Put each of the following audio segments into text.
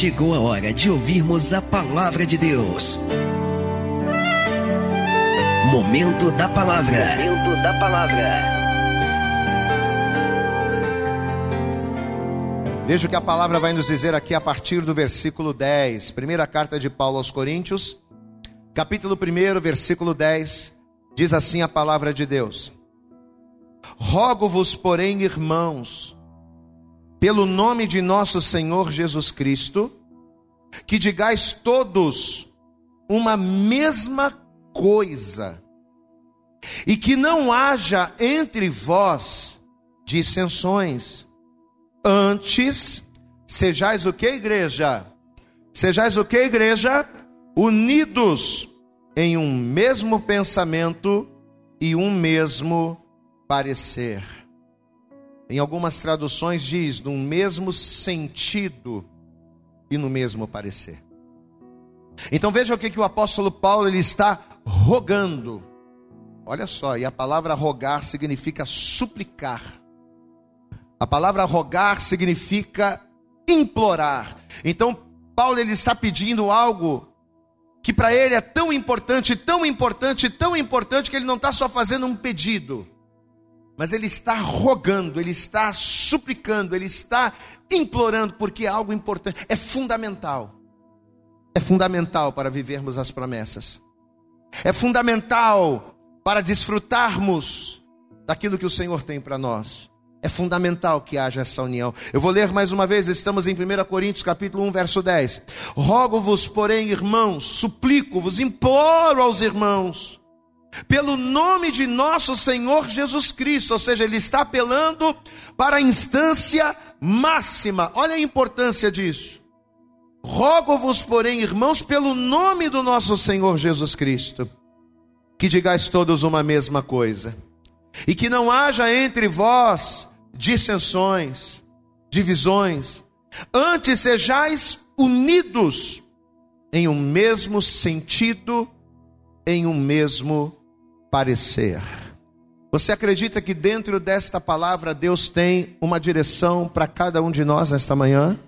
chegou a hora de ouvirmos a palavra de Deus. Momento da palavra. Momento da palavra. Veja o que a palavra vai nos dizer aqui a partir do versículo 10. Primeira carta de Paulo aos Coríntios, capítulo 1, versículo 10. Diz assim a palavra de Deus: Rogo-vos, porém, irmãos, pelo nome de nosso Senhor Jesus Cristo, que digais todos uma mesma coisa, e que não haja entre vós dissensões, antes sejais o que, igreja? Sejais o que, igreja? Unidos em um mesmo pensamento e um mesmo parecer. Em algumas traduções diz no mesmo sentido e no mesmo parecer. Então veja o que, que o apóstolo Paulo ele está rogando. Olha só, e a palavra rogar significa suplicar. A palavra rogar significa implorar. Então Paulo ele está pedindo algo que para ele é tão importante, tão importante, tão importante que ele não está só fazendo um pedido mas ele está rogando, ele está suplicando, ele está implorando, porque é algo importante, é fundamental. É fundamental para vivermos as promessas, é fundamental para desfrutarmos daquilo que o Senhor tem para nós. É fundamental que haja essa união. Eu vou ler mais uma vez, estamos em 1 Coríntios capítulo 1, verso 10. Rogo-vos, porém, irmãos, suplico-vos, imploro aos irmãos, pelo nome de nosso Senhor Jesus Cristo, ou seja, ele está apelando para a instância máxima. Olha a importância disso. Rogo-vos, porém, irmãos, pelo nome do nosso Senhor Jesus Cristo, que digais todos uma mesma coisa, e que não haja entre vós dissensões, divisões, antes sejais unidos em um mesmo sentido, em um mesmo parecer. Você acredita que dentro desta palavra Deus tem uma direção para cada um de nós nesta manhã?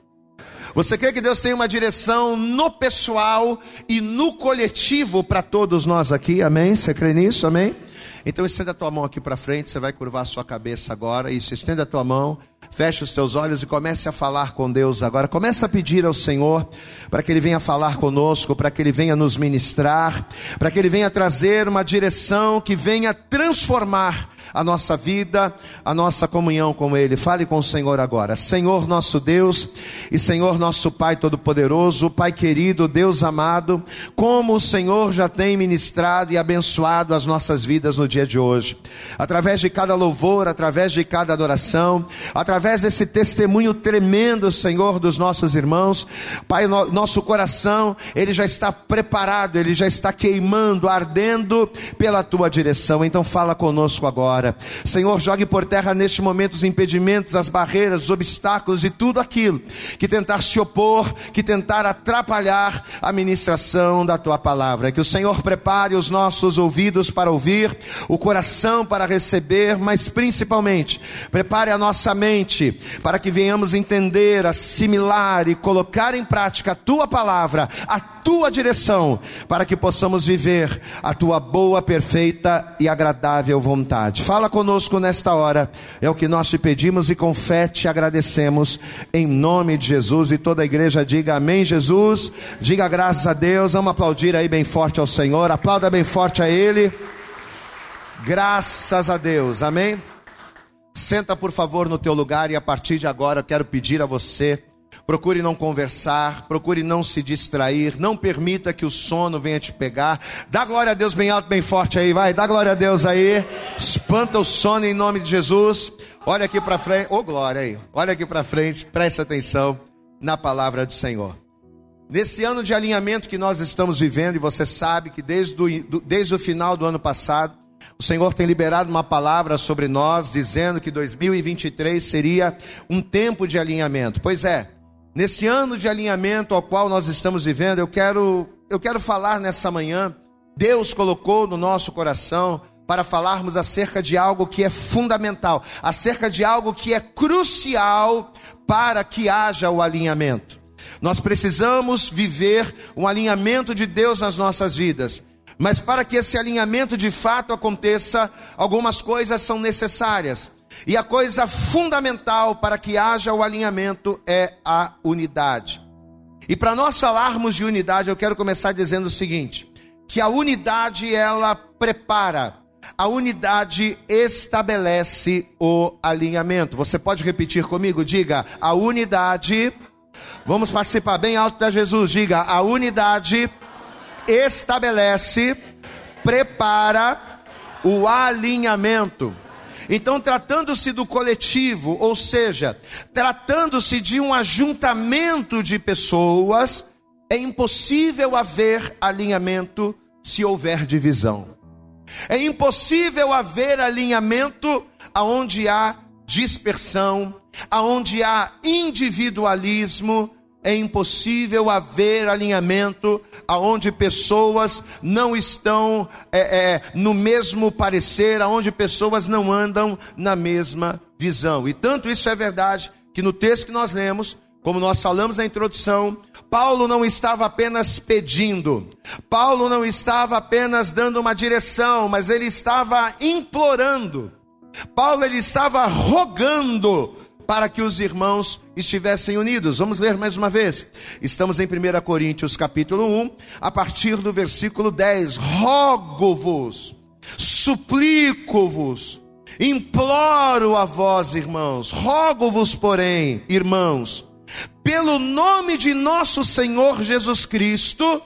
Você crê que Deus tem uma direção no pessoal e no coletivo para todos nós aqui? Amém? Você crê nisso? Amém? Então estenda a tua mão aqui para frente, você vai curvar a sua cabeça agora. Isso, estenda a tua mão, feche os teus olhos e comece a falar com Deus agora. Comece a pedir ao Senhor para que Ele venha falar conosco, para que Ele venha nos ministrar, para que Ele venha trazer uma direção que venha transformar a nossa vida, a nossa comunhão com Ele. Fale com o Senhor agora. Senhor nosso Deus e Senhor nosso Pai Todo-Poderoso, Pai querido, Deus amado, como o Senhor já tem ministrado e abençoado as nossas vidas no dia de hoje. Através de cada louvor, através de cada adoração, através desse testemunho tremendo, Senhor, dos nossos irmãos, Pai, no, nosso coração, ele já está preparado, ele já está queimando, ardendo pela tua direção. Então fala conosco agora. Senhor, jogue por terra neste momento os impedimentos, as barreiras, os obstáculos e tudo aquilo que tentar se opor, que tentar atrapalhar a ministração da tua palavra. Que o Senhor prepare os nossos ouvidos para ouvir, o coração para receber, mas principalmente prepare a nossa mente para que venhamos entender, assimilar e colocar em prática a tua palavra, a tua direção, para que possamos viver a tua boa, perfeita e agradável vontade. Fala conosco nesta hora, é o que nós te pedimos e com fé te agradecemos, em nome de Jesus. E toda a igreja diga amém, Jesus. Diga graças a Deus. Vamos aplaudir aí bem forte ao Senhor, aplauda bem forte a Ele. Graças a Deus, amém. Senta por favor no teu lugar e a partir de agora eu quero pedir a você Procure não conversar, procure não se distrair, não permita que o sono venha te pegar. Dá glória a Deus bem alto, bem forte aí, vai. Dá glória a Deus aí. Espanta o sono em nome de Jesus. Olha aqui para frente, ô oh, glória aí. Olha aqui para frente, preste atenção na palavra do Senhor. Nesse ano de alinhamento que nós estamos vivendo, e você sabe que desde, desde o final do ano passado, o Senhor tem liberado uma palavra sobre nós, dizendo que 2023 seria um tempo de alinhamento. Pois é, Nesse ano de alinhamento ao qual nós estamos vivendo, eu quero, eu quero falar nessa manhã. Deus colocou no nosso coração para falarmos acerca de algo que é fundamental, acerca de algo que é crucial para que haja o alinhamento. Nós precisamos viver um alinhamento de Deus nas nossas vidas. Mas para que esse alinhamento de fato aconteça, algumas coisas são necessárias. E a coisa fundamental para que haja o alinhamento é a unidade. E para nós falarmos de unidade, eu quero começar dizendo o seguinte: que a unidade ela prepara, a unidade estabelece o alinhamento. Você pode repetir comigo? Diga: a unidade. Vamos participar bem alto da Jesus. Diga: a unidade estabelece, prepara o alinhamento. Então, tratando-se do coletivo, ou seja, tratando-se de um ajuntamento de pessoas, é impossível haver alinhamento se houver divisão. É impossível haver alinhamento aonde há dispersão, aonde há individualismo, é impossível haver alinhamento aonde pessoas não estão é, é, no mesmo parecer, aonde pessoas não andam na mesma visão. E tanto isso é verdade que no texto que nós lemos, como nós falamos na introdução, Paulo não estava apenas pedindo, Paulo não estava apenas dando uma direção, mas ele estava implorando. Paulo ele estava rogando para que os irmãos estivessem unidos. Vamos ler mais uma vez. Estamos em 1 Coríntios capítulo 1, a partir do versículo 10. Rogo-vos, suplico-vos, imploro a vós, irmãos, rogo-vos, porém, irmãos, pelo nome de nosso Senhor Jesus Cristo,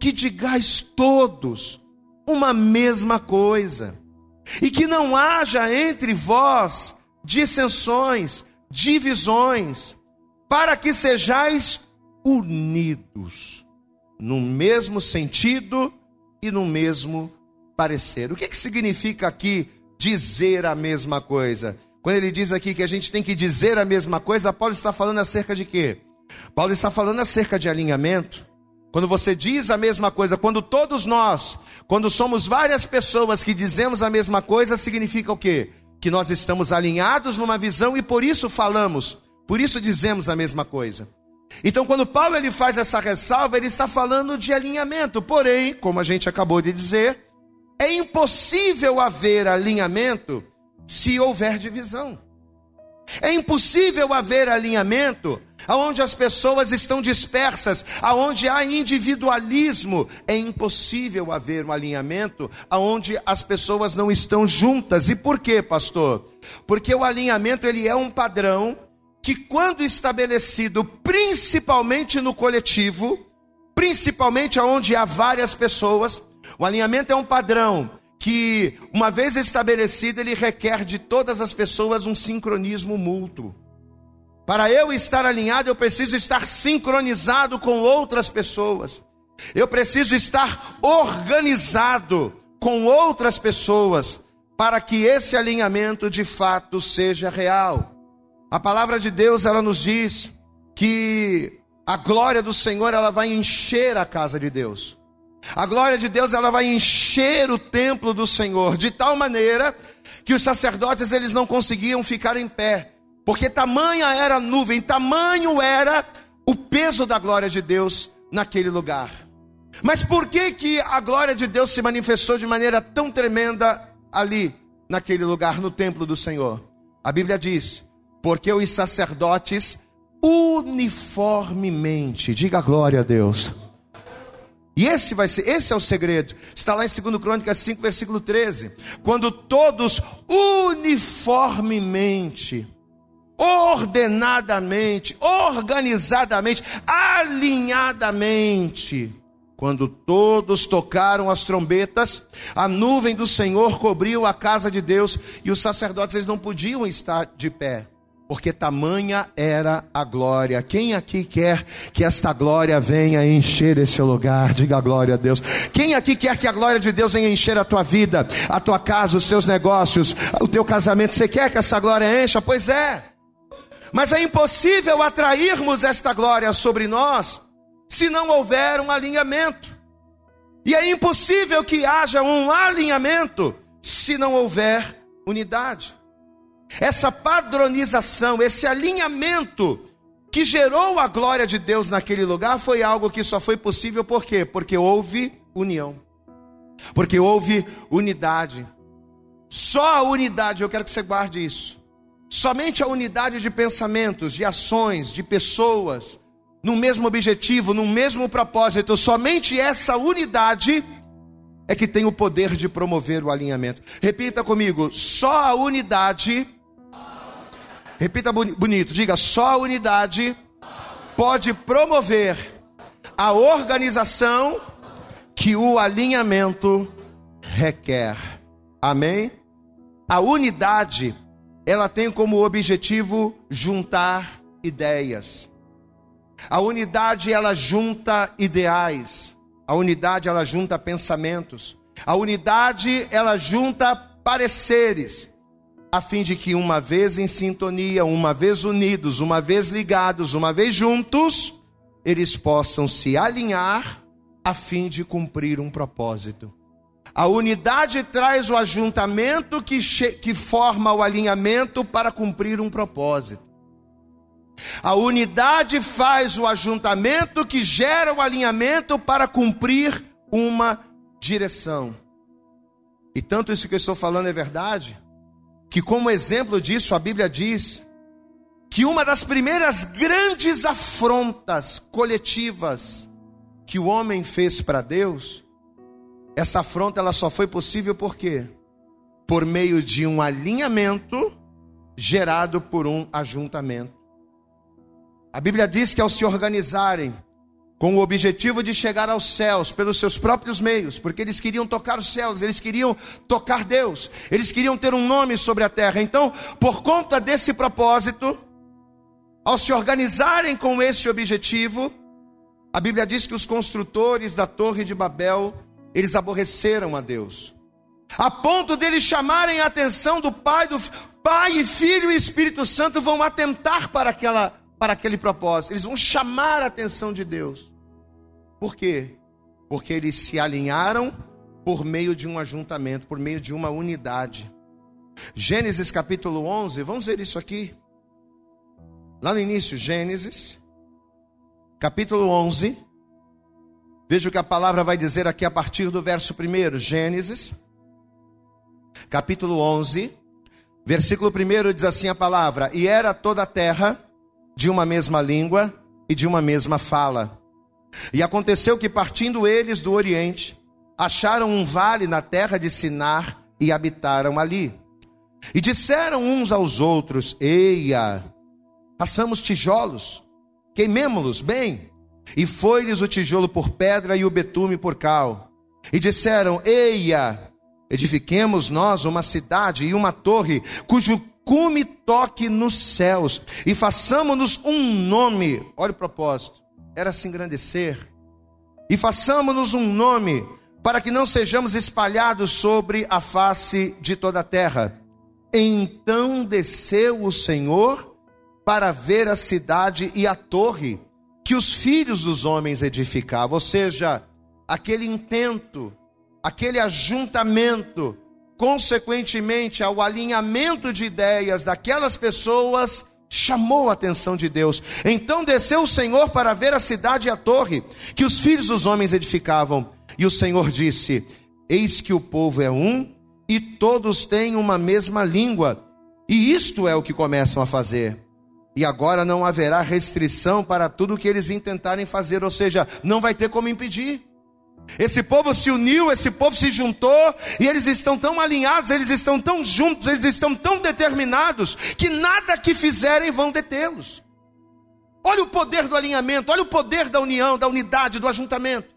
que digais todos uma mesma coisa, e que não haja entre vós dissensões, divisões, para que sejais unidos no mesmo sentido e no mesmo parecer. O que, que significa aqui dizer a mesma coisa? Quando ele diz aqui que a gente tem que dizer a mesma coisa, Paulo está falando acerca de quê? Paulo está falando acerca de alinhamento. Quando você diz a mesma coisa, quando todos nós, quando somos várias pessoas que dizemos a mesma coisa, significa o quê? Que nós estamos alinhados numa visão e por isso falamos, por isso dizemos a mesma coisa. Então, quando Paulo ele faz essa ressalva, ele está falando de alinhamento. Porém, como a gente acabou de dizer, é impossível haver alinhamento se houver divisão. É impossível haver alinhamento aonde as pessoas estão dispersas, aonde há individualismo. É impossível haver um alinhamento aonde as pessoas não estão juntas. E por quê, pastor? Porque o alinhamento ele é um padrão que quando estabelecido principalmente no coletivo, principalmente aonde há várias pessoas, o alinhamento é um padrão que, uma vez estabelecido, ele requer de todas as pessoas um sincronismo mútuo. Para eu estar alinhado, eu preciso estar sincronizado com outras pessoas. Eu preciso estar organizado com outras pessoas para que esse alinhamento de fato seja real. A palavra de Deus, ela nos diz que a glória do Senhor, ela vai encher a casa de Deus. A glória de Deus ela vai encher o templo do Senhor de tal maneira que os sacerdotes eles não conseguiam ficar em pé, porque tamanha era a nuvem, tamanho era o peso da glória de Deus naquele lugar. Mas por que que a glória de Deus se manifestou de maneira tão tremenda ali naquele lugar no templo do Senhor? A Bíblia diz: porque os sacerdotes uniformemente, diga glória a Deus e esse vai ser, esse é o segredo. Está lá em 2 Crônicas 5, versículo 13. Quando todos uniformemente, ordenadamente, organizadamente, alinhadamente, quando todos tocaram as trombetas, a nuvem do Senhor cobriu a casa de Deus e os sacerdotes eles não podiam estar de pé porque tamanha era a glória. Quem aqui quer que esta glória venha encher esse lugar? Diga glória a Deus. Quem aqui quer que a glória de Deus venha encher a tua vida, a tua casa, os teus negócios, o teu casamento? Você quer que essa glória encha? Pois é. Mas é impossível atrairmos esta glória sobre nós se não houver um alinhamento. E é impossível que haja um alinhamento se não houver unidade essa padronização, esse alinhamento que gerou a glória de Deus naquele lugar foi algo que só foi possível por quê? Porque houve união. Porque houve unidade. Só a unidade, eu quero que você guarde isso. Somente a unidade de pensamentos, de ações, de pessoas, no mesmo objetivo, no mesmo propósito, somente essa unidade é que tem o poder de promover o alinhamento. Repita comigo: só a unidade. Repita bonito, diga: só a unidade pode promover a organização que o alinhamento requer. Amém? A unidade, ela tem como objetivo juntar ideias. A unidade ela junta ideais. A unidade ela junta pensamentos. A unidade ela junta pareceres, a fim de que uma vez em sintonia, uma vez unidos, uma vez ligados, uma vez juntos, eles possam se alinhar a fim de cumprir um propósito. A unidade traz o ajuntamento que, que forma o alinhamento para cumprir um propósito. A unidade faz o ajuntamento que gera o alinhamento para cumprir uma direção. E tanto isso que eu estou falando é verdade, que como exemplo disso a Bíblia diz que uma das primeiras grandes afrontas coletivas que o homem fez para Deus, essa afronta ela só foi possível por quê? Por meio de um alinhamento gerado por um ajuntamento. A Bíblia diz que ao se organizarem com o objetivo de chegar aos céus pelos seus próprios meios, porque eles queriam tocar os céus, eles queriam tocar Deus, eles queriam ter um nome sobre a terra. Então, por conta desse propósito, ao se organizarem com esse objetivo, a Bíblia diz que os construtores da Torre de Babel, eles aborreceram a Deus. A ponto deles chamarem a atenção do Pai, do Pai e Filho e Espírito Santo vão atentar para aquela para aquele propósito, eles vão chamar a atenção de Deus. Por quê? Porque eles se alinharam por meio de um ajuntamento, por meio de uma unidade. Gênesis capítulo 11, vamos ver isso aqui. Lá no início, Gênesis, capítulo 11. Veja o que a palavra vai dizer aqui a partir do verso 1. Gênesis, capítulo 11, versículo 1 diz assim a palavra: E era toda a terra de uma mesma língua e de uma mesma fala. E aconteceu que, partindo eles do Oriente, acharam um vale na terra de Sinar e habitaram ali. E disseram uns aos outros: Eia, passamos tijolos, queimemo-los bem. E foi-lhes o tijolo por pedra e o betume por cal. E disseram: Eia, edifiquemos nós uma cidade e uma torre, cujo cume toque nos céus e façamos-nos um nome. Olha o propósito: era se engrandecer. E façamos-nos um nome, para que não sejamos espalhados sobre a face de toda a terra. Então desceu o Senhor para ver a cidade e a torre que os filhos dos homens edificavam, ou seja, aquele intento, aquele ajuntamento consequentemente ao alinhamento de ideias daquelas pessoas, chamou a atenção de Deus. Então desceu o Senhor para ver a cidade e a torre que os filhos dos homens edificavam. E o Senhor disse: Eis que o povo é um e todos têm uma mesma língua. E isto é o que começam a fazer. E agora não haverá restrição para tudo que eles intentarem fazer, ou seja, não vai ter como impedir. Esse povo se uniu, esse povo se juntou, e eles estão tão alinhados, eles estão tão juntos, eles estão tão determinados, que nada que fizerem vão detê-los. Olha o poder do alinhamento, olha o poder da união, da unidade, do ajuntamento.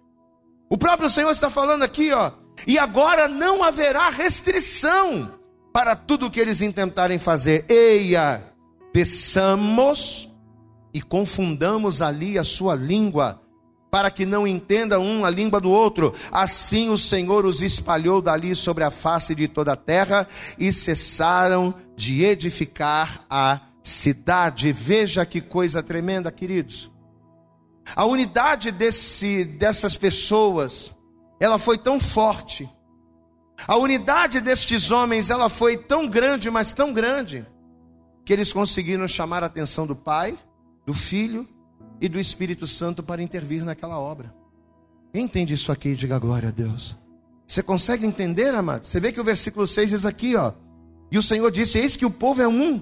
O próprio Senhor está falando aqui, ó, e agora não haverá restrição para tudo que eles intentarem fazer. Eia, peçamos e confundamos ali a sua língua para que não entenda um a língua do outro. Assim o Senhor os espalhou dali sobre a face de toda a terra e cessaram de edificar a cidade. Veja que coisa tremenda, queridos. A unidade desse, dessas pessoas, ela foi tão forte. A unidade destes homens, ela foi tão grande, mas tão grande, que eles conseguiram chamar a atenção do Pai, do Filho e do Espírito Santo para intervir naquela obra. Entende isso aqui, diga glória a Deus. Você consegue entender, amado? Você vê que o versículo 6 diz aqui, ó. E o Senhor disse: Eis que o povo é um,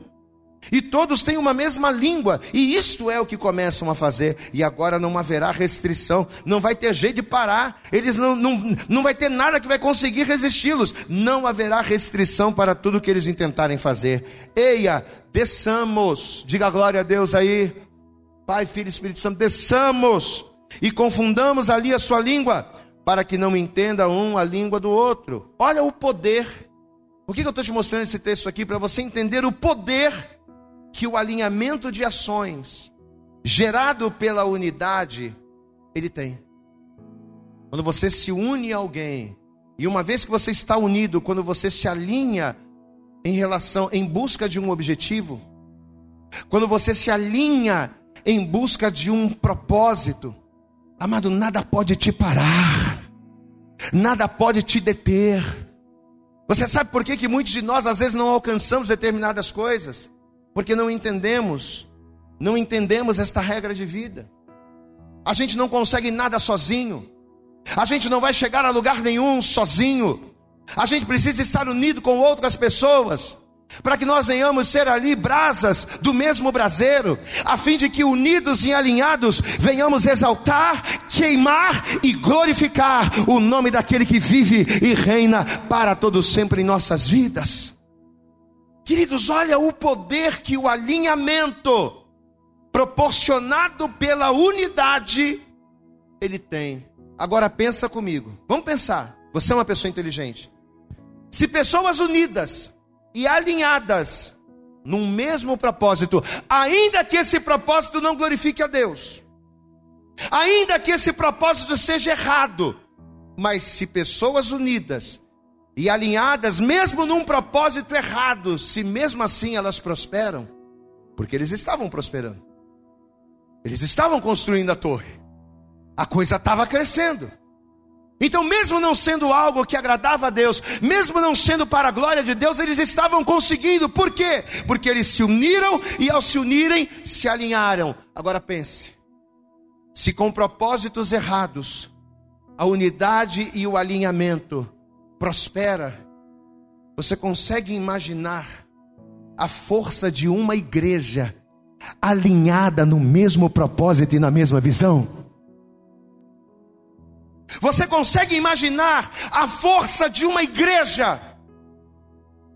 e todos têm uma mesma língua, e isto é o que começam a fazer, e agora não haverá restrição, não vai ter jeito de parar, eles não, não, não vai ter nada que vai conseguir resisti-los, não haverá restrição para tudo que eles intentarem fazer. Eia, desçamos, diga glória a Deus aí, Pai, Filho e Espírito Santo, desçamos e confundamos ali a sua língua, para que não entenda um a língua do outro. Olha o poder. Por que eu estou te mostrando esse texto aqui? Para você entender o poder que o alinhamento de ações gerado pela unidade ele tem. Quando você se une a alguém, e uma vez que você está unido, quando você se alinha em relação em busca de um objetivo, quando você se alinha em busca de um propósito, amado, nada pode te parar. Nada pode te deter. Você sabe por que, que muitos de nós às vezes não alcançamos determinadas coisas? porque não entendemos, não entendemos esta regra de vida. A gente não consegue nada sozinho. A gente não vai chegar a lugar nenhum sozinho. A gente precisa estar unido com outras pessoas para que nós venhamos ser ali brasas do mesmo braseiro, a fim de que unidos e alinhados venhamos exaltar, queimar e glorificar o nome daquele que vive e reina para todos sempre em nossas vidas. Queridos, olha o poder que o alinhamento proporcionado pela unidade ele tem. Agora pensa comigo. Vamos pensar. Você é uma pessoa inteligente. Se pessoas unidas e alinhadas num mesmo propósito, ainda que esse propósito não glorifique a Deus, ainda que esse propósito seja errado, mas se pessoas unidas e alinhadas, mesmo num propósito errado, se mesmo assim elas prosperam, porque eles estavam prosperando, eles estavam construindo a torre, a coisa estava crescendo. Então, mesmo não sendo algo que agradava a Deus, mesmo não sendo para a glória de Deus, eles estavam conseguindo. Por quê? Porque eles se uniram e, ao se unirem, se alinharam. Agora pense: se com propósitos errados, a unidade e o alinhamento prospera, você consegue imaginar a força de uma igreja alinhada no mesmo propósito e na mesma visão? Você consegue imaginar a força de uma igreja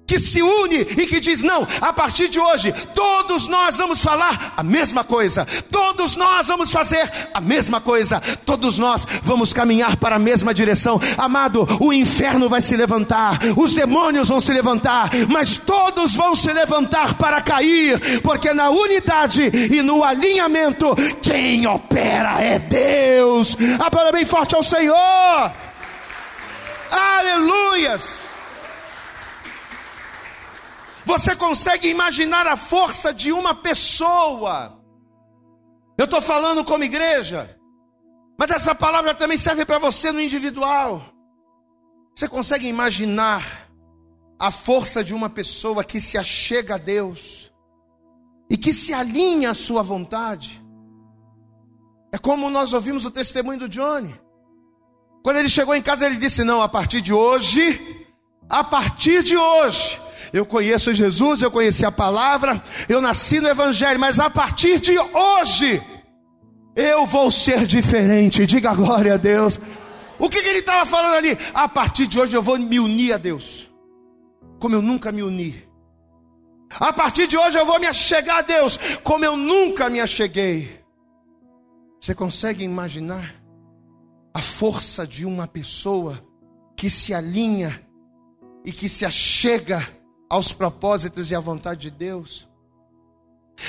que se une e que diz: não, a partir de hoje, todos nós vamos falar a mesma coisa, todos nós vamos fazer a mesma coisa, todos nós vamos caminhar para a mesma direção. Amado, o inferno vai se levantar, os demônios vão se levantar, mas todos vão se levantar para cair, porque na unidade e no alinhamento, quem opera é Deus. Aplauda bem forte ao Senhor. Aleluias. Você consegue imaginar a força de uma pessoa? Eu estou falando como igreja, mas essa palavra também serve para você no individual. Você consegue imaginar a força de uma pessoa que se achega a Deus e que se alinha à sua vontade? É como nós ouvimos o testemunho do Johnny. Quando ele chegou em casa, ele disse: Não, a partir de hoje, a partir de hoje, eu conheço Jesus, eu conheci a palavra, eu nasci no Evangelho, mas a partir de hoje, eu vou ser diferente. Diga glória a Deus. O que, que ele estava falando ali? A partir de hoje eu vou me unir a Deus, como eu nunca me uni. A partir de hoje eu vou me achegar a Deus, como eu nunca me acheguei. Você consegue imaginar a força de uma pessoa que se alinha e que se achega aos propósitos e à vontade de Deus.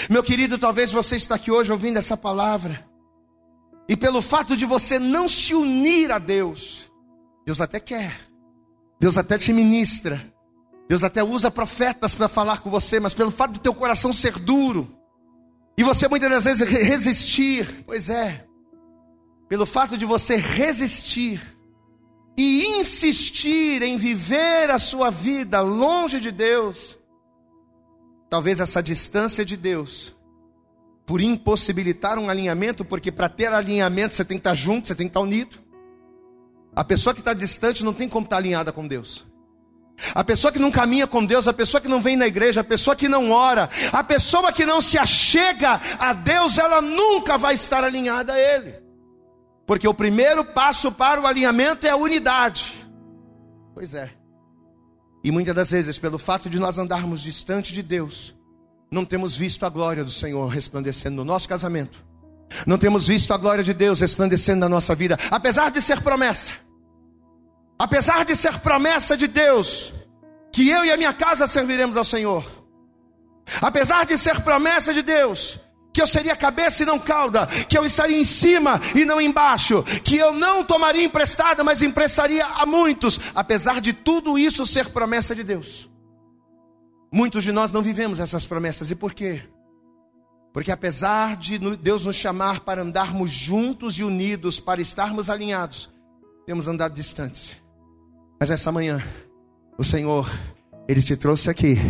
Meu querido, talvez você está aqui hoje ouvindo essa palavra, e pelo fato de você não se unir a Deus, Deus até quer, Deus até te ministra, Deus até usa profetas para falar com você, mas pelo fato do teu coração ser duro, e você muitas das vezes resistir, pois é, pelo fato de você resistir, e insistir em viver a sua vida longe de Deus, talvez essa distância de Deus por impossibilitar um alinhamento, porque para ter alinhamento você tem que estar junto, você tem que estar unido. A pessoa que está distante não tem como estar alinhada com Deus. A pessoa que não caminha com Deus, a pessoa que não vem na igreja, a pessoa que não ora, a pessoa que não se achega a Deus, ela nunca vai estar alinhada a Ele. Porque o primeiro passo para o alinhamento é a unidade. Pois é. E muitas das vezes, pelo fato de nós andarmos distante de Deus, não temos visto a glória do Senhor resplandecendo no nosso casamento. Não temos visto a glória de Deus resplandecendo na nossa vida, apesar de ser promessa. Apesar de ser promessa de Deus, que eu e a minha casa serviremos ao Senhor. Apesar de ser promessa de Deus, que eu seria cabeça e não cauda, que eu estaria em cima e não embaixo, que eu não tomaria emprestada, mas emprestaria a muitos, apesar de tudo isso ser promessa de Deus. Muitos de nós não vivemos essas promessas, e por quê? Porque apesar de Deus nos chamar para andarmos juntos e unidos, para estarmos alinhados, temos andado distantes. Mas essa manhã, o Senhor ele te trouxe aqui.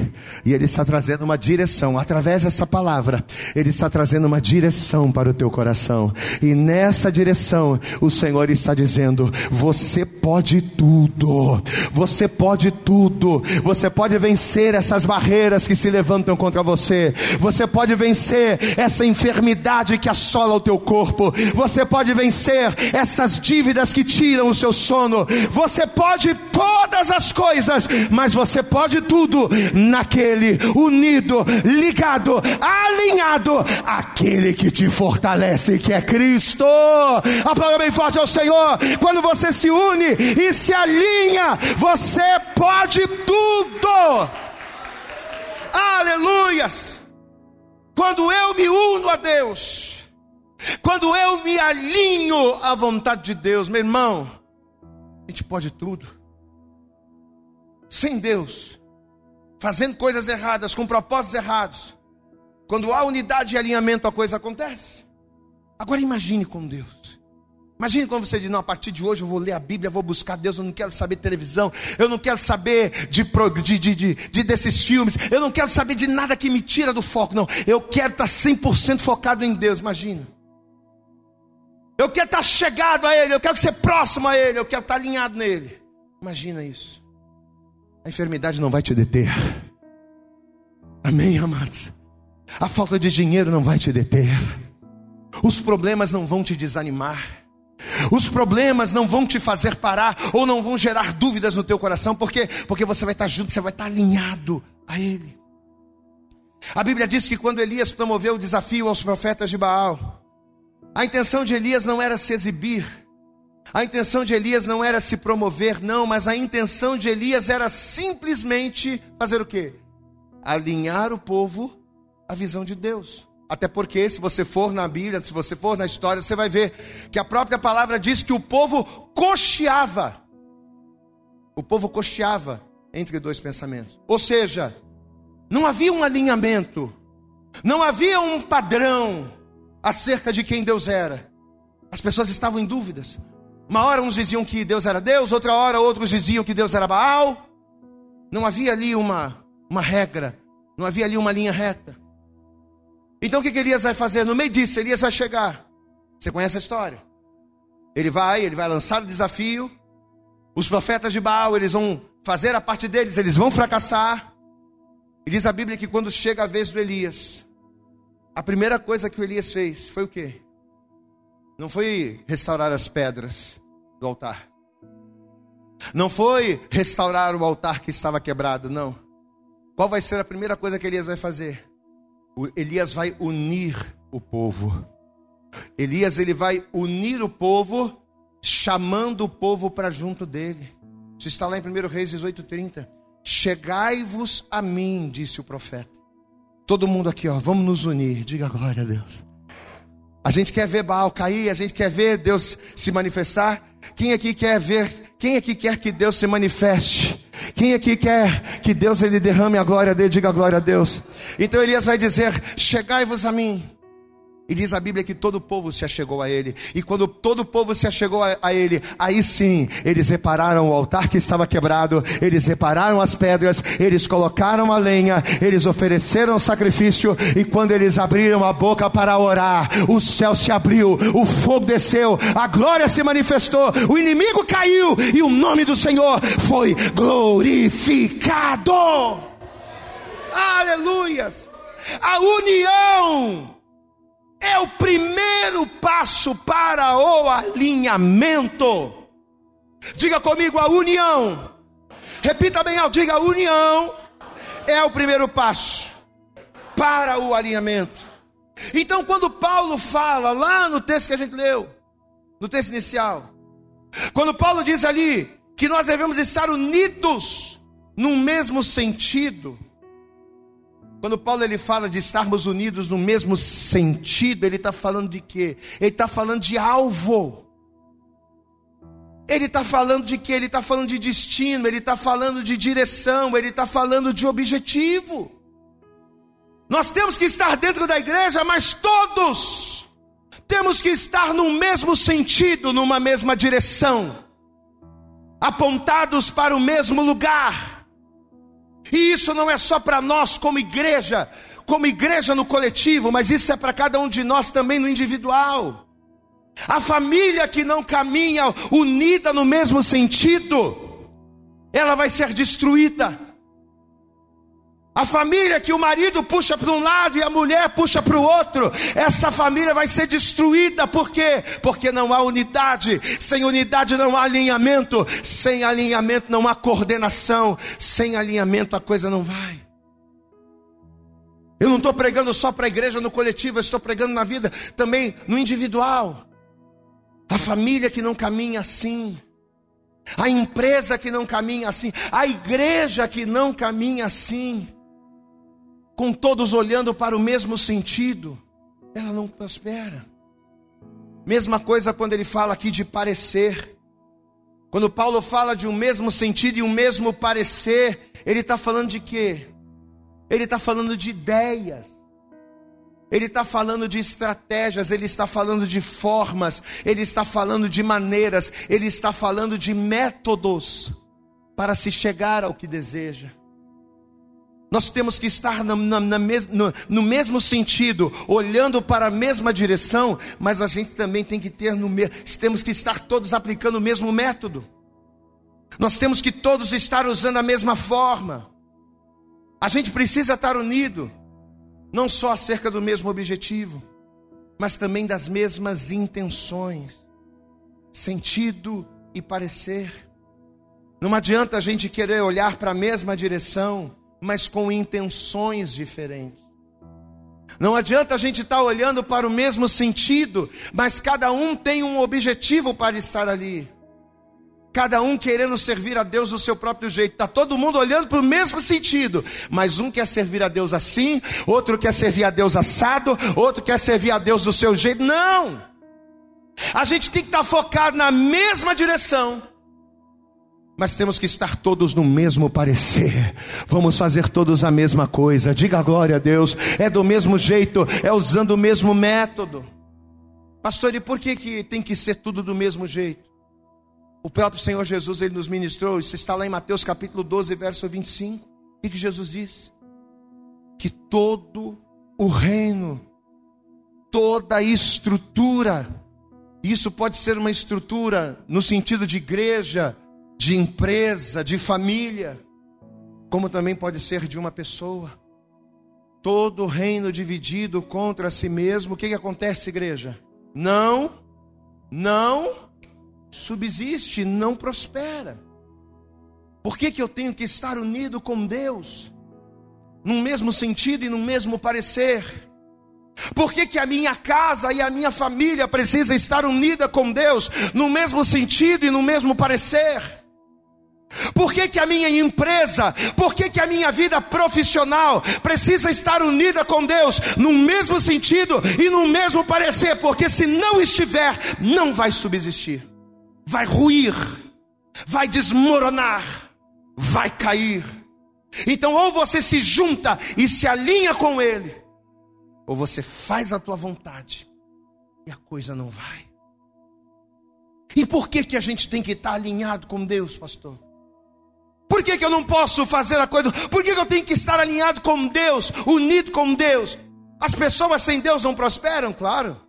E Ele está trazendo uma direção, através dessa palavra, Ele está trazendo uma direção para o teu coração, e nessa direção, o Senhor está dizendo: Você pode tudo, você pode tudo, você pode vencer essas barreiras que se levantam contra você, você pode vencer essa enfermidade que assola o teu corpo, você pode vencer essas dívidas que tiram o seu sono, você pode todas as coisas, mas você pode pode tudo naquele unido, ligado, alinhado, aquele que te fortalece, que é Cristo. Aplauda bem forte ao Senhor. Quando você se une e se alinha, você pode tudo. Aleluias. Quando eu me uno a Deus, quando eu me alinho à vontade de Deus, meu irmão, a gente pode tudo sem Deus, fazendo coisas erradas, com propósitos errados, quando há unidade e alinhamento, a coisa acontece. Agora imagine com Deus. Imagine quando você diz: Não, a partir de hoje eu vou ler a Bíblia, vou buscar Deus. Eu não quero saber televisão, eu não quero saber de, de, de, de, de desses filmes, eu não quero saber de nada que me tira do foco. Não, eu quero estar 100% focado em Deus. Imagina. Eu quero estar chegado a Ele, eu quero ser próximo a Ele, eu quero estar alinhado nele. Imagina isso. A enfermidade não vai te deter. Amém, amados? A falta de dinheiro não vai te deter. Os problemas não vão te desanimar. Os problemas não vão te fazer parar ou não vão gerar dúvidas no teu coração, porque porque você vai estar junto, você vai estar alinhado a ele. A Bíblia diz que quando Elias promoveu o desafio aos profetas de Baal, a intenção de Elias não era se exibir, a intenção de Elias não era se promover, não, mas a intenção de Elias era simplesmente fazer o quê? Alinhar o povo à visão de Deus. Até porque, se você for na Bíblia, se você for na história, você vai ver que a própria palavra diz que o povo cocheava. O povo cocheava entre dois pensamentos. Ou seja, não havia um alinhamento, não havia um padrão acerca de quem Deus era. As pessoas estavam em dúvidas. Uma hora uns diziam que Deus era Deus, outra hora outros diziam que Deus era Baal. Não havia ali uma, uma regra, não havia ali uma linha reta. Então o que, que Elias vai fazer? No meio disso, Elias vai chegar. Você conhece a história? Ele vai, ele vai lançar o desafio. Os profetas de Baal, eles vão fazer a parte deles, eles vão fracassar. E diz a Bíblia que quando chega a vez do Elias, a primeira coisa que o Elias fez foi o quê? Não foi restaurar as pedras do altar. Não foi restaurar o altar que estava quebrado, não. Qual vai ser a primeira coisa que Elias vai fazer? O Elias vai unir o povo. Elias ele vai unir o povo, chamando o povo para junto dele. Isso está lá em 1 Reis 18:30. Chegai-vos a mim, disse o profeta. Todo mundo aqui, ó, vamos nos unir. Diga glória a Deus. A gente quer ver Baal cair, a gente quer ver Deus se manifestar. Quem aqui quer ver? Quem aqui quer que Deus se manifeste? Quem aqui quer que Deus ele derrame a glória dele? Diga a glória a Deus. Então Elias vai dizer: Chegai-vos a mim. E diz a Bíblia que todo o povo se achegou a ele. E quando todo o povo se achegou a, a, ele, aí sim, eles repararam o altar que estava quebrado, eles repararam as pedras, eles colocaram a lenha, eles ofereceram sacrifício. E quando eles abriram a boca para orar, o céu se abriu, o fogo desceu, a glória se manifestou, o inimigo caiu e o nome do Senhor foi glorificado. Aleluias! A união é o primeiro passo para o alinhamento. Diga comigo a união. Repita bem diga a união é o primeiro passo para o alinhamento. Então, quando Paulo fala lá no texto que a gente leu, no texto inicial, quando Paulo diz ali que nós devemos estar unidos num mesmo sentido, quando Paulo ele fala de estarmos unidos no mesmo sentido, ele está falando de quê? Ele está falando de alvo. Ele está falando de quê? Ele está falando de destino, ele está falando de direção, ele está falando de objetivo. Nós temos que estar dentro da igreja, mas todos temos que estar no mesmo sentido, numa mesma direção, apontados para o mesmo lugar. E isso não é só para nós como igreja, como igreja no coletivo, mas isso é para cada um de nós também no individual. A família que não caminha unida no mesmo sentido, ela vai ser destruída. A família que o marido puxa para um lado e a mulher puxa para o outro, essa família vai ser destruída, por quê? Porque não há unidade, sem unidade não há alinhamento, sem alinhamento não há coordenação, sem alinhamento a coisa não vai. Eu não estou pregando só para a igreja no coletivo, eu estou pregando na vida também no individual. A família que não caminha assim, a empresa que não caminha assim, a igreja que não caminha assim com todos olhando para o mesmo sentido, ela não prospera. Mesma coisa quando ele fala aqui de parecer. Quando Paulo fala de um mesmo sentido e um mesmo parecer, ele está falando de quê? Ele está falando de ideias. Ele está falando de estratégias, ele está falando de formas, ele está falando de maneiras, ele está falando de métodos para se chegar ao que deseja. Nós temos que estar mes, no, no, mesmo sentido, olhando para a mesma direção, mas a gente também tem que ter no temos que estar todos aplicando o mesmo método. Nós temos que todos estar usando a mesma forma. A gente precisa estar unido, não só acerca do mesmo objetivo, mas também das mesmas intenções, sentido e parecer. Não adianta a gente querer olhar para a mesma direção mas com intenções diferentes. Não adianta a gente estar tá olhando para o mesmo sentido, mas cada um tem um objetivo para estar ali. Cada um querendo servir a Deus do seu próprio jeito. Está todo mundo olhando para o mesmo sentido. Mas um quer servir a Deus assim, outro quer servir a Deus assado, outro quer servir a Deus do seu jeito. Não! A gente tem que estar tá focado na mesma direção mas temos que estar todos no mesmo parecer. Vamos fazer todos a mesma coisa. Diga glória a Deus. É do mesmo jeito, é usando o mesmo método. Pastor, e por que, que tem que ser tudo do mesmo jeito? O próprio Senhor Jesus, ele nos ministrou, isso está lá em Mateus capítulo 12, verso 25. O que Jesus disse? Que todo o reino, toda a estrutura, isso pode ser uma estrutura no sentido de igreja, de empresa, de família, como também pode ser de uma pessoa. Todo reino dividido contra si mesmo, o que, que acontece, igreja? Não, não subsiste, não prospera. Por que, que eu tenho que estar unido com Deus? Num mesmo sentido e no mesmo parecer. Por que, que a minha casa e a minha família precisa estar unida com Deus no mesmo sentido e no mesmo parecer? Por que, que a minha empresa, por que, que a minha vida profissional precisa estar unida com Deus no mesmo sentido e no mesmo parecer? Porque se não estiver, não vai subsistir, vai ruir, vai desmoronar, vai cair. Então, ou você se junta e se alinha com Ele, ou você faz a tua vontade e a coisa não vai. E por que, que a gente tem que estar alinhado com Deus, pastor? Por que, que eu não posso fazer a coisa? Por que, que eu tenho que estar alinhado com Deus, unido com Deus? As pessoas sem Deus não prosperam? Claro.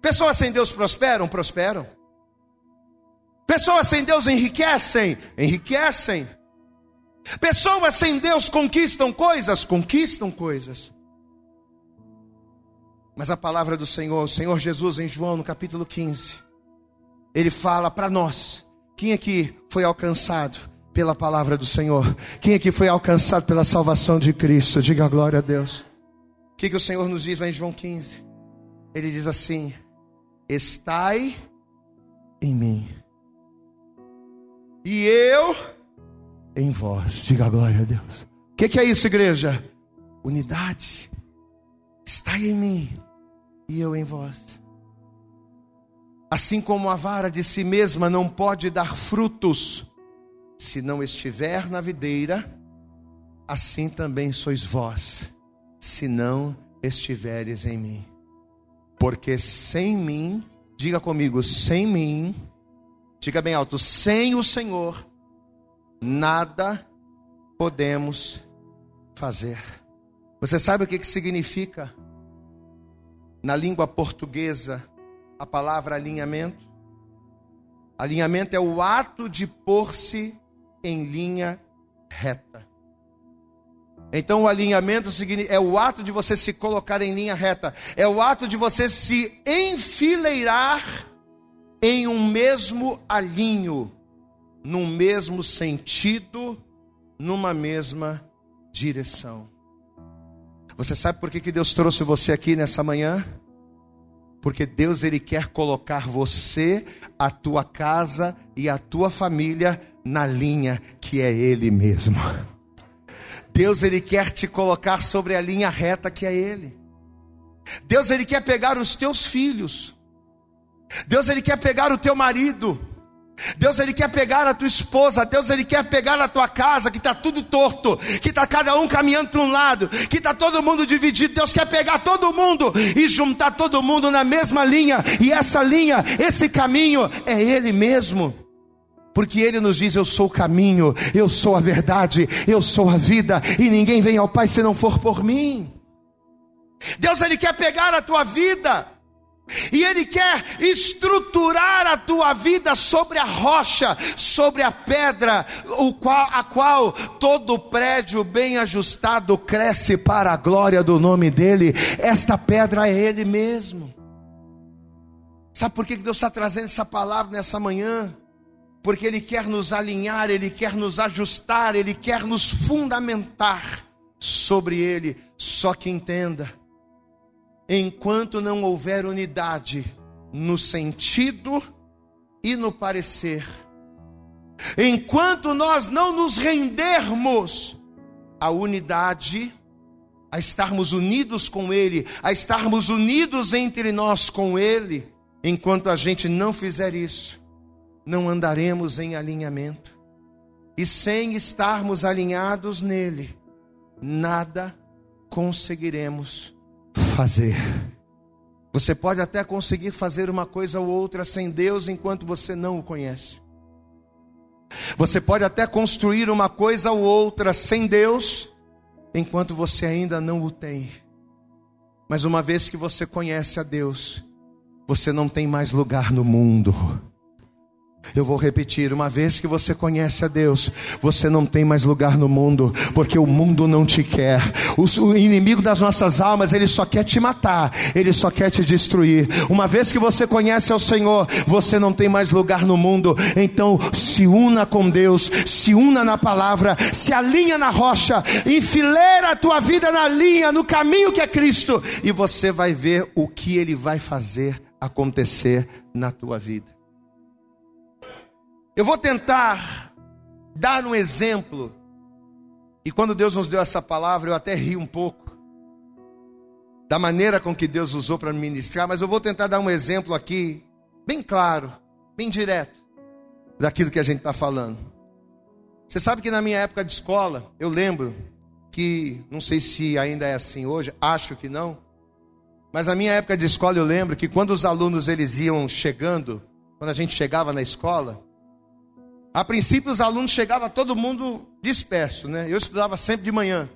Pessoas sem Deus prosperam? Prosperam. Pessoas sem Deus enriquecem? Enriquecem. Pessoas sem Deus conquistam coisas? Conquistam coisas. Mas a palavra do Senhor, o Senhor Jesus, em João, no capítulo 15, ele fala para nós: quem aqui foi alcançado pela palavra do Senhor? Quem aqui foi alcançado pela salvação de Cristo? Diga glória a Deus. O que, que o Senhor nos diz lá em João 15? Ele diz assim: Estai em mim, e eu em vós. Diga glória a Deus. O que, que é isso, igreja? Unidade. Está em mim e eu em vós. Assim como a vara de si mesma não pode dar frutos se não estiver na videira, assim também sois vós, se não estiveres em mim. Porque sem mim, diga comigo, sem mim, diga bem alto, sem o Senhor, nada podemos fazer. Você sabe o que, que significa na língua portuguesa a palavra alinhamento? Alinhamento é o ato de pôr-se em linha reta. Então o alinhamento é o ato de você se colocar em linha reta, é o ato de você se enfileirar em um mesmo alinho num mesmo sentido, numa mesma direção. Você sabe por que, que Deus trouxe você aqui nessa manhã? Porque Deus ele quer colocar você, a tua casa e a tua família na linha que é ele mesmo. Deus ele quer te colocar sobre a linha reta que é ele. Deus ele quer pegar os teus filhos. Deus ele quer pegar o teu marido. Deus ele quer pegar a tua esposa, Deus ele quer pegar a tua casa que está tudo torto, que está cada um caminhando para um lado, que está todo mundo dividido. Deus quer pegar todo mundo e juntar todo mundo na mesma linha, e essa linha, esse caminho é Ele mesmo. Porque Ele nos diz: Eu sou o caminho, eu sou a verdade, eu sou a vida, e ninguém vem ao Pai se não for por mim. Deus ele quer pegar a tua vida e Ele quer estruturar a tua vida sobre a rocha, sobre a pedra, o qual, a qual todo prédio bem ajustado cresce para a glória do nome dEle. Esta pedra é Ele mesmo. Sabe por que Deus está trazendo essa palavra nessa manhã? Porque Ele quer nos alinhar, Ele quer nos ajustar, Ele quer nos fundamentar sobre Ele. Só que entenda enquanto não houver unidade no sentido e no parecer, enquanto nós não nos rendermos à unidade, a estarmos unidos com Ele, a estarmos unidos entre nós com Ele, enquanto a gente não fizer isso, não andaremos em alinhamento. E sem estarmos alinhados nele, nada conseguiremos fazer. Você pode até conseguir fazer uma coisa ou outra sem Deus enquanto você não o conhece. Você pode até construir uma coisa ou outra sem Deus enquanto você ainda não o tem. Mas uma vez que você conhece a Deus, você não tem mais lugar no mundo. Eu vou repetir, uma vez que você conhece a Deus, você não tem mais lugar no mundo, porque o mundo não te quer. O, inimigo das nossas almas, ele só quer te matar, ele só quer te destruir. Uma vez que você conhece ao Senhor, você não tem mais lugar no mundo. Então, se una com Deus, se una na palavra, se alinha na rocha, enfileira a tua vida na linha, no caminho que é Cristo, e você vai ver o que ele vai fazer acontecer na tua vida. Eu vou tentar dar um exemplo. E quando Deus nos deu essa palavra, eu até ri um pouco. Da maneira com que Deus usou para ministrar, mas eu vou tentar dar um exemplo aqui, bem claro, bem direto, daquilo que a gente está falando. Você sabe que na minha época de escola, eu lembro que não sei se ainda é assim hoje, acho que não. Mas na minha época de escola eu lembro que quando os alunos eles iam chegando, quando a gente chegava na escola, a princípio os alunos chegavam todo mundo disperso, né? Eu estudava sempre de manhã.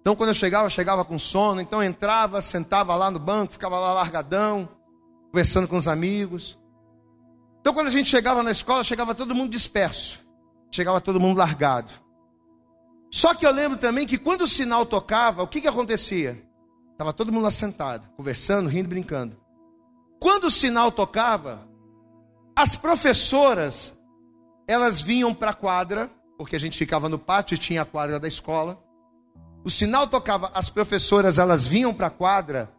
Então quando eu chegava, eu chegava com sono, então entrava, sentava lá no banco, ficava lá largadão, conversando com os amigos. Então quando a gente chegava na escola, chegava todo mundo disperso. Chegava todo mundo largado. Só que eu lembro também que quando o sinal tocava, o que, que acontecia? Estava todo mundo assentado, conversando, rindo, brincando. Quando o sinal tocava, as professoras elas vinham para a quadra, porque a gente ficava no pátio e tinha a quadra da escola. O sinal tocava, as professoras elas vinham para a quadra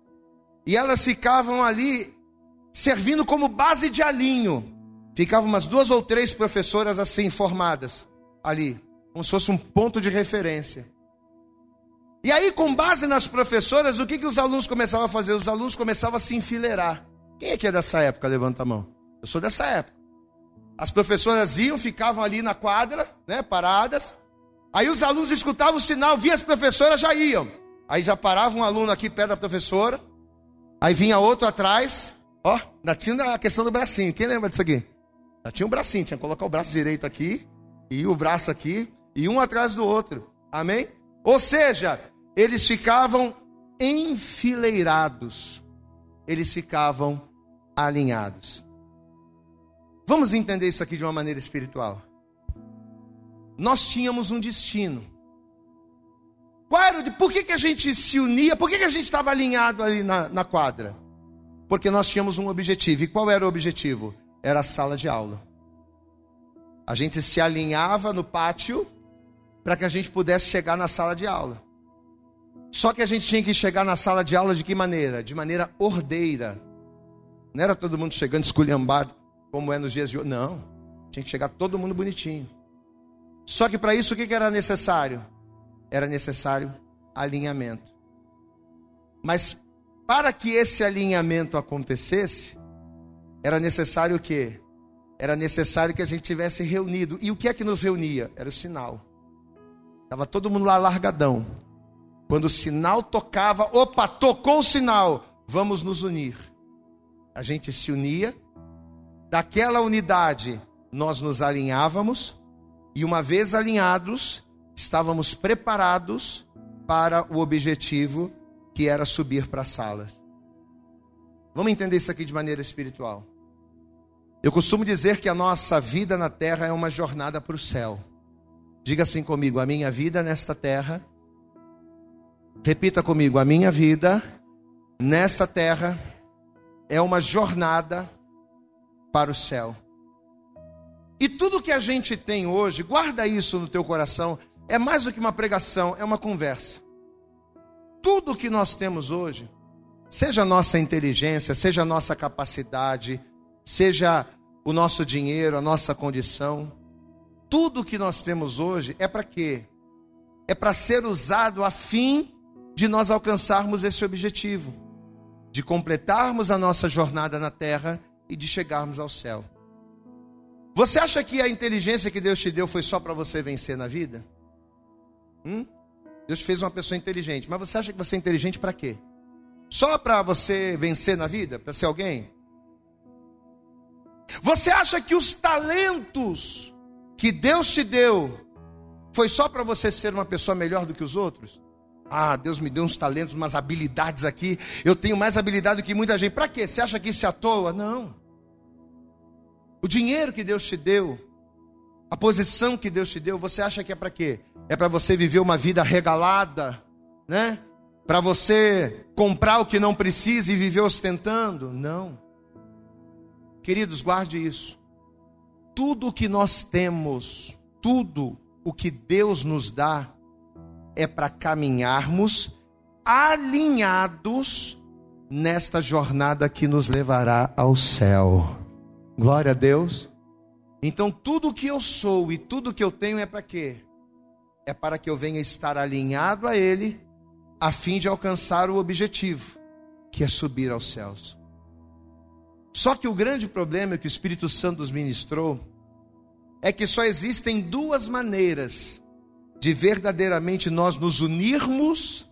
e elas ficavam ali servindo como base de alinho. Ficavam umas duas ou três professoras assim formadas ali, como se fosse um ponto de referência. E aí, com base nas professoras, o que, que os alunos começavam a fazer? Os alunos começavam a se enfileirar. Quem é que é dessa época? Levanta a mão. Eu sou dessa época. As professoras iam, ficavam ali na quadra, né, paradas. Aí os alunos escutavam o sinal, via as professoras, já iam. Aí já parava um aluno aqui perto da professora. Aí vinha outro atrás. Ó, ainda tinha a questão do bracinho. Quem lembra disso aqui? Já tinha um bracinho, tinha que colocar o braço direito aqui e o braço aqui e um atrás do outro. Amém? Ou seja, eles ficavam enfileirados. Eles ficavam alinhados. Vamos entender isso aqui de uma maneira espiritual. Nós tínhamos um destino. Qual era o por que, que a gente se unia? Por que, que a gente estava alinhado ali na, na quadra? Porque nós tínhamos um objetivo. E qual era o objetivo? Era a sala de aula. A gente se alinhava no pátio para que a gente pudesse chegar na sala de aula. Só que a gente tinha que chegar na sala de aula de que maneira? De maneira ordeira. Não era todo mundo chegando esculhambado como é nos dias de hoje. Não, tinha que chegar todo mundo bonitinho. Só que para isso o que era necessário? Era necessário alinhamento. Mas para que esse alinhamento acontecesse, era necessário o quê? Era necessário que a gente tivesse reunido. E o que é que nos reunia? Era o sinal. Estava todo mundo lá largadão. Quando o sinal tocava, opa, tocou o sinal, vamos nos unir. A gente se unia daquela unidade nós nos alinhávamos e uma vez alinhados, estávamos preparados para o objetivo que era subir para as salas. Vamos entender isso aqui de maneira espiritual. Eu costumo dizer que a nossa vida na terra é uma jornada para o céu. Diga assim comigo: a minha vida nesta terra. Repita comigo: a minha vida nesta terra é uma jornada para o céu. E tudo que a gente tem hoje, guarda isso no teu coração, é mais do que uma pregação, é uma conversa. Tudo que nós temos hoje, seja a nossa inteligência, seja a nossa capacidade, seja o nosso dinheiro, a nossa condição, tudo que nós temos hoje é para quê? É para ser usado a fim de nós alcançarmos esse objetivo, de completarmos a nossa jornada na terra e de chegarmos ao céu. Você acha que a inteligência que Deus te deu foi só para você vencer na vida? Hum? Deus fez uma pessoa inteligente, mas você acha que você é inteligente para quê? Só para você vencer na vida? Para ser alguém? Você acha que os talentos que Deus te deu foi só para você ser uma pessoa melhor do que os outros? Ah, Deus me deu uns talentos, umas habilidades aqui. Eu tenho mais habilidade do que muita gente. Para quê? Você acha que isso é à toa? Não. O dinheiro que Deus te deu, a posição que Deus te deu, você acha que é para quê? É para você viver uma vida regalada, né? Para você comprar o que não precisa e viver ostentando? Não. Queridos, guarde isso. Tudo o que nós temos, tudo o que Deus nos dá, é para caminharmos alinhados nesta jornada que nos levará ao céu. Glória a Deus. Então, tudo que eu sou e tudo que eu tenho é para quê? É para que eu venha estar alinhado a Ele, a fim de alcançar o objetivo, que é subir aos céus. Só que o grande problema que o Espírito Santo nos ministrou é que só existem duas maneiras de verdadeiramente nós nos unirmos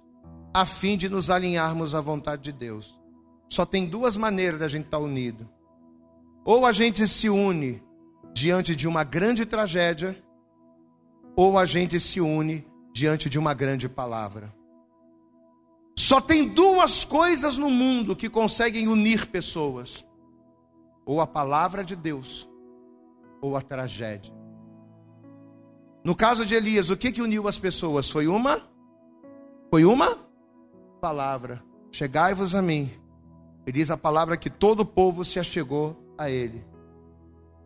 a fim de nos alinharmos à vontade de Deus. Só tem duas maneiras da gente estar unido. Ou a gente se une diante de uma grande tragédia, ou a gente se une diante de uma grande palavra. Só tem duas coisas no mundo que conseguem unir pessoas: ou a palavra de Deus, ou a tragédia. No caso de Elias, o que que uniu as pessoas? Foi uma? Foi uma palavra. Chegai-vos a mim. E diz a palavra que todo o povo se achegou a ele.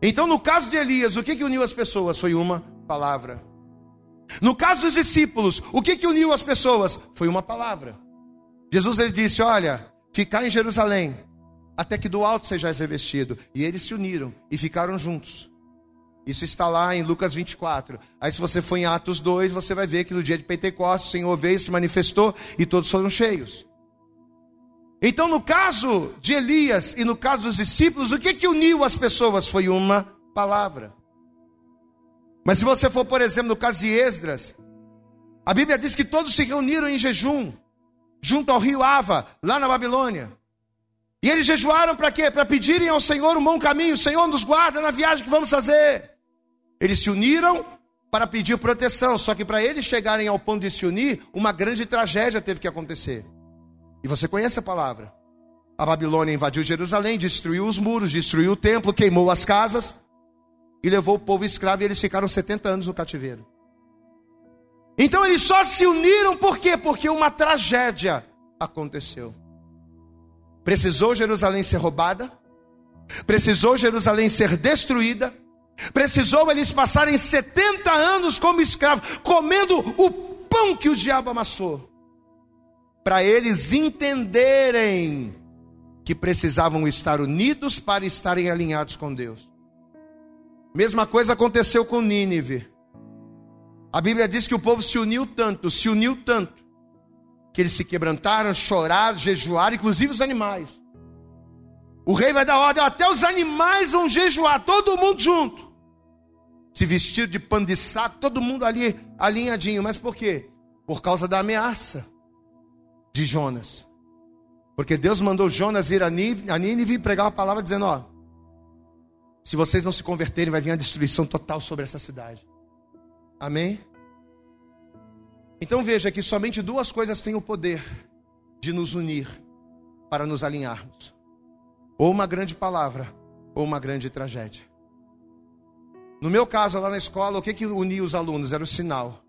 Então, no caso de Elias, o que que uniu as pessoas? Foi uma palavra. No caso dos discípulos, o que que uniu as pessoas? Foi uma palavra. Jesus ele disse: "Olha, ficar em Jerusalém até que do alto sejais revestido". E eles se uniram e ficaram juntos. Isso está lá em Lucas 24. Aí, se você for em Atos 2, você vai ver que no dia de Pentecostes, o Senhor veio, se manifestou e todos foram cheios. Então, no caso de Elias e no caso dos discípulos, o que, que uniu as pessoas foi uma palavra. Mas se você for, por exemplo, no caso de Esdras, a Bíblia diz que todos se reuniram em jejum, junto ao rio Ava, lá na Babilônia. E eles jejuaram para quê? Para pedirem ao Senhor um bom caminho. Senhor, nos guarda na viagem que vamos fazer. Eles se uniram para pedir proteção, só que para eles chegarem ao ponto de se unir, uma grande tragédia teve que acontecer. E você conhece a palavra. A Babilônia invadiu Jerusalém, destruiu os muros, destruiu o templo, queimou as casas e levou o povo escravo e eles ficaram 70 anos no cativeiro. Então eles só se uniram por quê? Porque uma tragédia aconteceu. Precisou Jerusalém ser roubada, precisou Jerusalém ser destruída, Precisou eles passarem 70 anos como escravos, comendo o pão que o diabo amassou, para eles entenderem que precisavam estar unidos para estarem alinhados com Deus. Mesma coisa aconteceu com Nínive. A Bíblia diz que o povo se uniu tanto, se uniu tanto, que eles se quebrantaram, choraram, jejuaram, inclusive os animais. O rei vai dar ordem, até os animais vão jejuar, todo mundo junto. Se vestir de pano de saco, todo mundo ali alinhadinho. Mas por quê? Por causa da ameaça de Jonas. Porque Deus mandou Jonas ir a Nínive e pregar uma palavra dizendo: Ó, se vocês não se converterem, vai vir a destruição total sobre essa cidade. Amém? Então veja que somente duas coisas têm o poder de nos unir para nos alinharmos ou uma grande palavra, ou uma grande tragédia. No meu caso, lá na escola, o que, que unia os alunos? Era o sinal.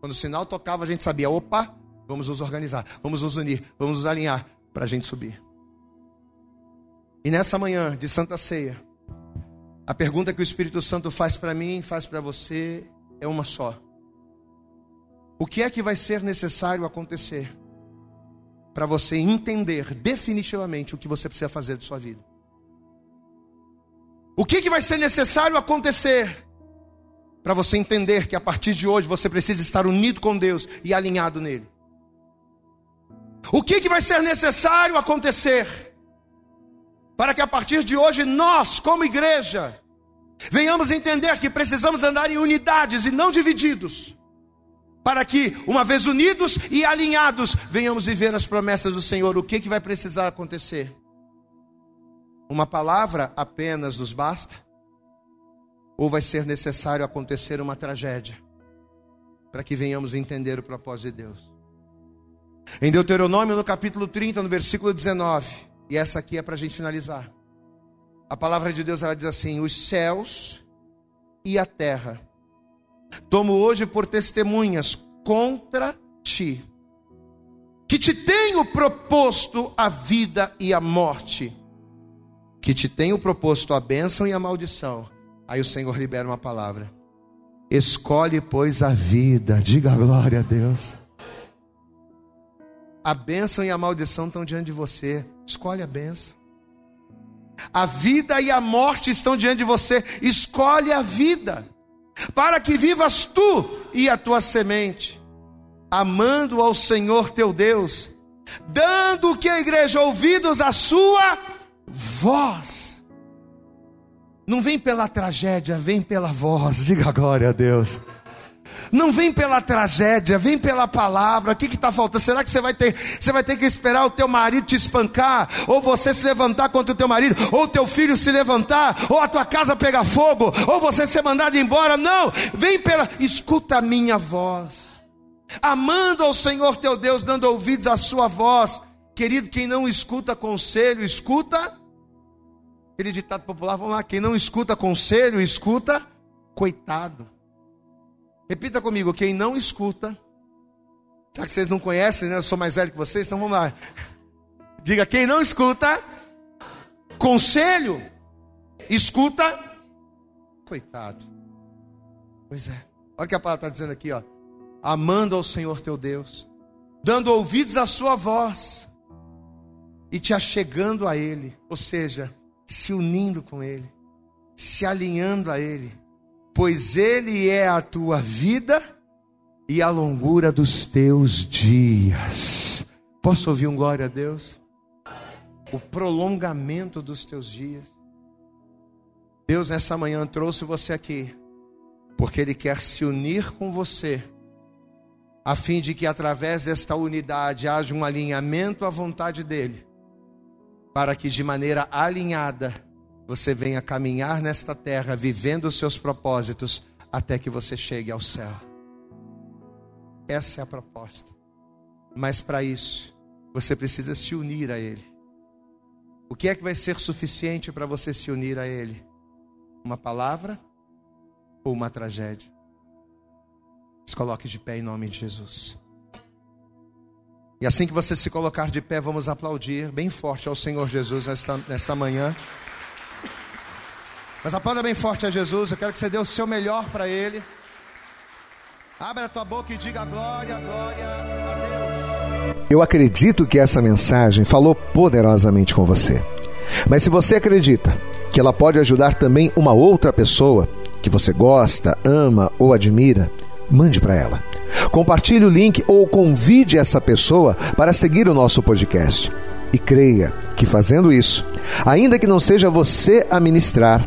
Quando o sinal tocava, a gente sabia: opa, vamos nos organizar, vamos nos unir, vamos nos alinhar para a gente subir. E nessa manhã de Santa Ceia, a pergunta que o Espírito Santo faz para mim, faz para você, é uma só: O que é que vai ser necessário acontecer para você entender definitivamente o que você precisa fazer de sua vida. O que, que vai ser necessário acontecer para você entender que a partir de hoje você precisa estar unido com Deus e alinhado nele? O que, que vai ser necessário acontecer para que a partir de hoje nós, como igreja, venhamos entender que precisamos andar em unidades e não divididos? para que, uma vez unidos e alinhados, venhamos viver as promessas do Senhor. O que, que vai precisar acontecer? Uma palavra apenas nos basta? Ou vai ser necessário acontecer uma tragédia para que venhamos entender o propósito de Deus? Em Deuteronômio, no capítulo 30, no versículo 19, e essa aqui é para a gente finalizar. A palavra de Deus ela diz assim: Os céus e a terra tomo hoje por testemunhas contra ti, que te tenho proposto a vida e a morte, que te tenho proposto a bênção e a maldição. Aí o Senhor libera uma palavra. Escolhe, pois, a vida. Diga glória a Deus. A bênção e a maldição estão diante de você. Escolhe a bênção. A vida e a morte estão diante de você. Escolhe a vida para que vivas tu e a tua semente, amando ao Senhor teu Deus, dando que a igreja ouvidos à sua voz. Não vem pela tragédia, vem pela voz, diga glória a Deus. Não vem pela tragédia, vem pela palavra. O que está faltando? Será que você vai ter, você vai ter que esperar o teu marido te espancar, ou você se levantar contra o teu marido, ou teu filho se levantar, ou a tua casa pegar fogo, ou você ser mandado embora? Não, vem pela. Escuta a minha voz, amando ao Senhor teu Deus, dando ouvidos à sua voz. Querido, quem não escuta conselho, escuta. Aquele ditado popular, vamos lá, quem não escuta conselho, escuta coitado. Repita comigo, quem não escuta, já que vocês não conhecem, né? Eu sou mais velho que vocês, então vamos lá. Diga, quem não escuta, conselho, escuta, coitado. Pois é, olha o que a palavra está dizendo aqui, ó. Amando ao Senhor teu Deus, dando ouvidos à sua voz e te achegando a Ele, ou seja, se unindo com Ele, se alinhando a Ele pois Ele é a tua vida e a longura dos teus dias. Posso ouvir um glória a Deus? O prolongamento dos teus dias. Deus nessa manhã trouxe você aqui, porque Ele quer se unir com você, a fim de que através desta unidade haja um alinhamento à vontade dEle, para que de maneira alinhada você venha caminhar nesta terra vivendo os seus propósitos até que você chegue ao céu. Essa é a proposta. Mas para isso, você precisa se unir a Ele. O que é que vai ser suficiente para você se unir a Ele? Uma palavra ou uma tragédia? Se coloque de pé em nome de Jesus. E assim que você se colocar de pé, vamos aplaudir bem forte ao Senhor Jesus nesta, nessa manhã. Mas aplauda bem forte a Jesus. Eu quero que você dê o seu melhor para Ele. Abra a tua boca e diga glória, glória a Deus. Eu acredito que essa mensagem falou poderosamente com você. Mas se você acredita que ela pode ajudar também uma outra pessoa que você gosta, ama ou admira, mande para ela. Compartilhe o link ou convide essa pessoa para seguir o nosso podcast. E creia que fazendo isso, ainda que não seja você a ministrar,